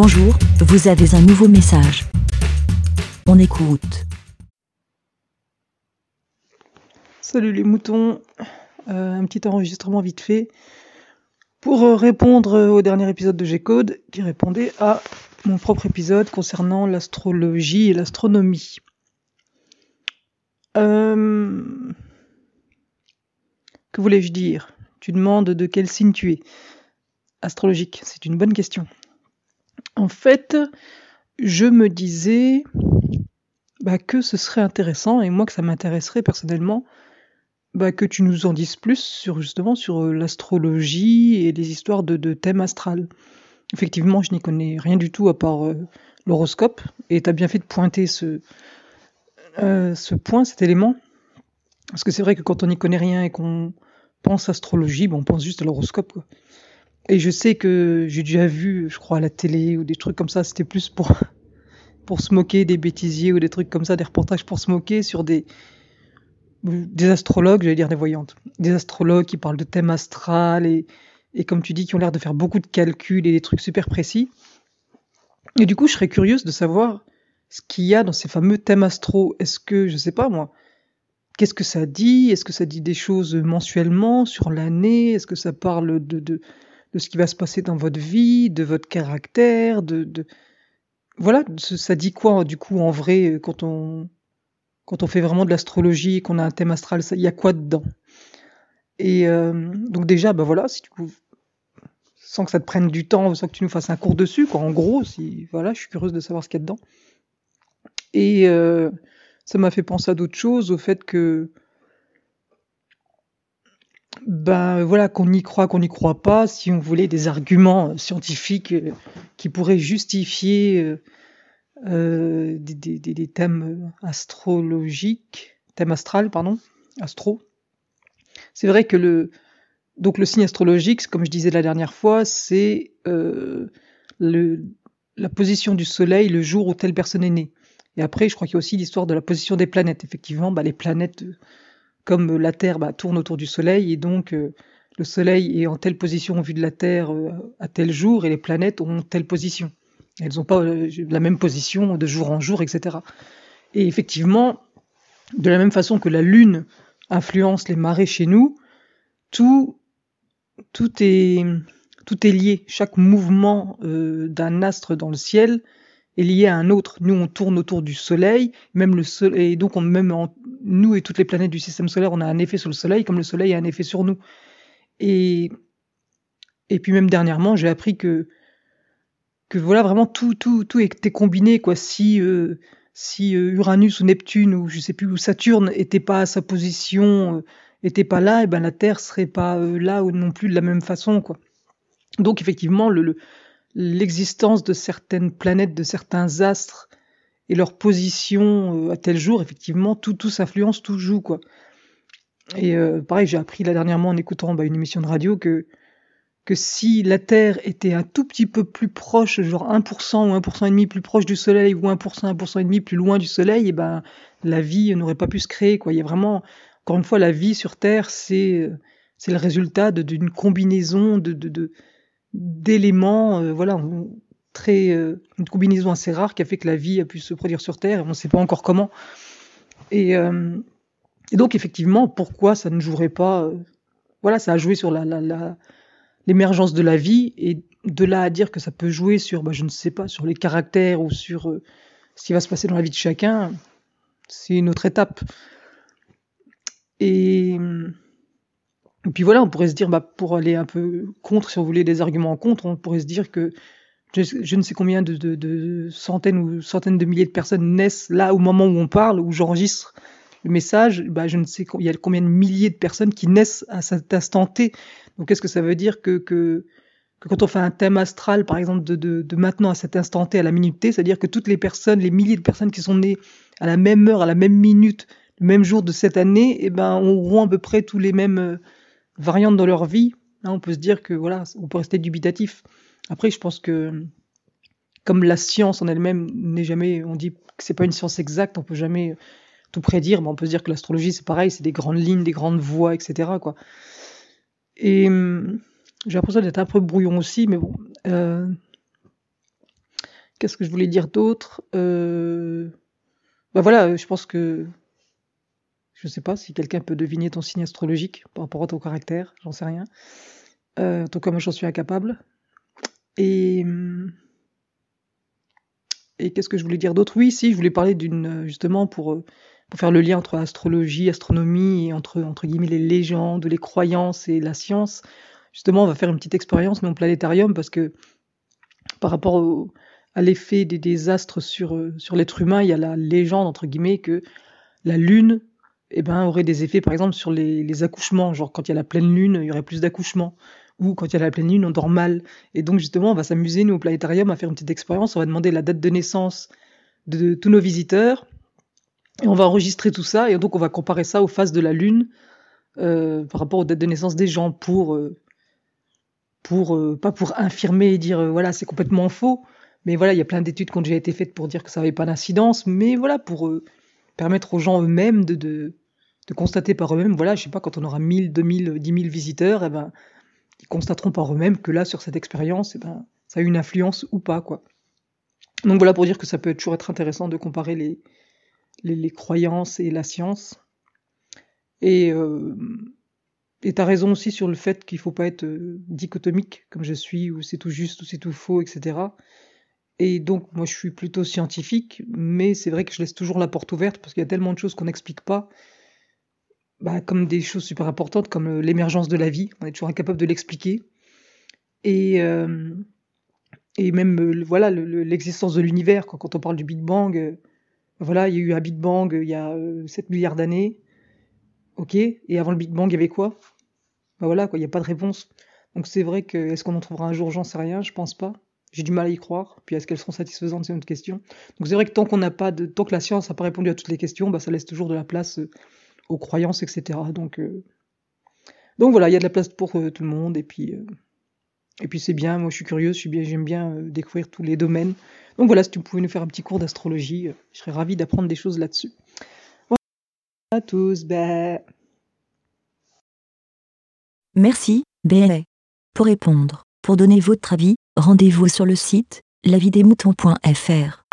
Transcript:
Bonjour, vous avez un nouveau message. On écoute. Salut les moutons, Euh, un petit enregistrement vite fait pour euh, répondre euh, au dernier épisode de G-Code qui répondait à mon propre épisode concernant l'astrologie et l'astronomie. Que voulais-je dire? Tu demandes de quel signe tu es. Astrologique, c'est une bonne question. En fait, je me disais bah, que ce serait intéressant, et moi que ça m'intéresserait personnellement, bah, que tu nous en dises plus sur justement sur euh, l'astrologie et les histoires de, de thème astral. Effectivement, je n'y connais rien du tout à part euh, l'horoscope, et tu as bien fait de pointer ce, euh, ce point, cet élément, parce que c'est vrai que quand on n'y connaît rien et qu'on pense astrologie, bah, on pense juste à l'horoscope. Et je sais que j'ai déjà vu, je crois, à la télé ou des trucs comme ça, c'était plus pour, pour se moquer des bêtisiers ou des trucs comme ça, des reportages pour se moquer sur des, des astrologues, j'allais dire des voyantes, des astrologues qui parlent de thème astral et, et comme tu dis, qui ont l'air de faire beaucoup de calculs et des trucs super précis. Et du coup, je serais curieuse de savoir ce qu'il y a dans ces fameux thèmes astro. Est-ce que, je sais pas moi, qu'est-ce que ça dit? Est-ce que ça dit des choses mensuellement, sur l'année? Est-ce que ça parle de, de ce qui va se passer dans votre vie, de votre caractère, de, de... voilà, ça dit quoi du coup en vrai quand on quand on fait vraiment de l'astrologie et qu'on a un thème astral, il y a quoi dedans? Et euh, donc déjà, bah voilà, si tu sans que ça te prenne du temps, sans que tu nous fasses un cours dessus, quoi. En gros, si voilà, je suis curieuse de savoir ce qu'il y a dedans. Et euh, ça m'a fait penser à d'autres choses, au fait que ben voilà, qu'on y croit, qu'on n'y croit pas, si on voulait des arguments scientifiques euh, qui pourraient justifier euh, euh, des, thèmes astrologiques, thème astral, pardon, astro. C'est vrai que le donc le signe astrologique, comme je disais la dernière fois, c'est euh, la position du Soleil le jour où telle personne est née. Et après, je crois qu'il y a aussi l'histoire de la position des planètes. Effectivement, bah, les planètes, euh, comme la Terre, bah, tournent autour du Soleil, et donc euh, le Soleil est en telle position vue de la Terre euh, à tel jour, et les planètes ont telle position. Elles n'ont pas euh, la même position de jour en jour, etc. Et effectivement, de la même façon que la Lune influence les marées chez nous, tout, est, lié. Chaque mouvement d'un astre dans le ciel est lié à un autre. Nous, on tourne autour du Soleil, même le Soleil, et donc on, même en- nous et toutes les planètes du système solaire, on a un effet sur le Soleil, comme le Soleil a un effet sur nous. Et, et puis même dernièrement, j'ai appris que que voilà vraiment tout tout tout était combiné quoi si euh, si euh, Uranus ou Neptune ou je sais plus où Saturne était pas à sa position euh, était pas là et ben la Terre serait pas euh, là ou non plus de la même façon quoi donc effectivement le le- l'existence de certaines planètes de certains astres et leur position euh, à tel jour effectivement tout tout s'influence tout joue quoi et euh, pareil j'ai appris là dernièrement en écoutant bah, une émission de radio que que si la Terre était un tout petit peu plus proche, genre 1% ou 1% et demi plus proche du Soleil ou 1%, 1% et demi plus loin du Soleil, et ben la vie n'aurait pas pu se créer. Quoi. Il y a vraiment, encore une fois, la vie sur Terre, c'est euh, c'est le résultat de- d'une combinaison de de- de- d'éléments, euh, voilà, très euh, une combinaison assez rare qui a fait que la vie a pu se produire sur Terre. On ne sait pas encore comment. Et, euh, et donc effectivement, pourquoi ça ne jouerait pas euh, Voilà, ça a joué sur la, la, la l'émergence de la vie et de là à dire que ça peut jouer sur, bah, je ne sais pas, sur les caractères ou sur ce qui va se passer dans la vie de chacun, c'est une autre étape. Et, et puis voilà, on pourrait se dire, bah, pour aller un peu contre, si on voulait des arguments en contre, on pourrait se dire que je, ne sais combien de, centaines ou centaines de milliers de personnes naissent là au moment où on parle, où j'enregistre le message, bah, je ne sais il y a combien de milliers de personnes qui naissent à cet instant T. Donc qu'est-ce que ça veut dire que, quand on fait un thème astral, par exemple, de maintenant à cet instant T, à la minute T, c'est-à-dire que toutes les personnes, les milliers de personnes qui sont nées à la même heure, à la même minute, le même jour de cette année, eh ben, auront à peu près tous les mêmes euh, variantes dans leur vie. Là, on peut se dire que voilà, on peut rester dubitatif. Après, je pense que comme la science en elle-même n'est jamais, on dit que c'est pas une science exacte, on peut jamais tout prédire, mais on peut se dire que l'astrologie c'est pareil, c'est des grandes lignes, des grandes voies, etc. Quoi. Et hum, j'ai l'impression d'être un peu brouillon aussi, mais bon. Euh, Qu'est-ce que je voulais dire d'autre. Bah voilà, je pense que je sais pas si quelqu'un peut deviner ton signe astrologique par rapport à ton caractère, j'en sais rien. Euh, en tout cas, moi, j'en suis incapable. Et et qu'est-ce que je voulais dire d'autre? Oui, si, je voulais parler d'une justement pour pour faire le lien entre astrologie, astronomie et entre guillemets les légendes, les croyances et la science. Justement, on va faire une petite expérience mais en planétarium parce que par rapport à l'effet des, des, astres sur, euh, sur l'être humain, il y a la légende, entre guillemets, que la Lune eh ben, aurait des effets, par exemple, sur les accouchements. Genre, quand il y a la pleine Lune, il y aurait plus d'accouchements. Ou quand il y a la pleine Lune, on dort mal. Et donc, justement, on va s'amuser, nous, au planétarium, à faire une petite expérience. On va demander la date de naissance de, tous nos visiteurs. Et on va enregistrer tout ça. Et donc, on va comparer ça aux phases de la Lune euh, par rapport aux dates de naissance des gens pour... Euh, pour euh, pas pour infirmer et dire voilà c'est complètement faux mais voilà, il y a plein d'études qui ont déjà été faites pour dire que ça n'avait pas d'incidence, mais voilà, pour permettre aux gens eux-mêmes de, de, de, constater par eux-mêmes, voilà, je sais pas, quand on aura 1000, 2000, 10 000 visiteurs, eh ben, ils constateront par eux-mêmes que là, sur cette expérience, eh ben, ça a eu une influence ou pas, quoi. Donc voilà pour dire que ça peut toujours être intéressant de comparer les, les, croyances et la science. Et euh, et t'as raison aussi sur le fait qu'il faut pas être euh, dichotomique comme je suis, ou c'est tout juste, ou c'est tout faux, etc. Et donc, moi, je suis plutôt scientifique, mais c'est vrai que je laisse toujours la porte ouverte parce qu'il y a tellement de choses qu'on n'explique pas, bah, comme des choses super importantes, comme euh, l'émergence de la vie. On est toujours incapable de l'expliquer. Et, euh, et même, euh, voilà, l'existence de l'univers. Quand, on parle du Big Bang, voilà, il y a eu un Big Bang il y a 7 milliards d'années. Ok. Et avant le Big Bang, il y avait quoi? Bah voilà, quoi, il n'y a pas de réponse. Donc c'est vrai que, est-ce qu'on en trouvera un jour? J'en sais rien, je pense pas. J'ai du mal à y croire. Puis est-ce qu'elles seront satisfaisantes, c'est une autre question. Donc c'est vrai que tant qu'on n'a pas tant que la science n'a pas répondu à toutes les questions, bah, ça laisse toujours de la place aux croyances, etc. Donc, euh... donc voilà, il y a de la place pour euh, tout le monde. Et puis, euh, et puis c'est bien. Moi, je suis bien, j'aime bien euh, découvrir tous les domaines. Donc voilà, si tu pouvais nous faire un petit cours d'astrologie, je serais ravi d'apprendre des choses là-dessus. Voilà à tous. Bah... Merci, BLA. Pour répondre, pour donner votre avis, rendez-vous sur le site lavidemouton.fr.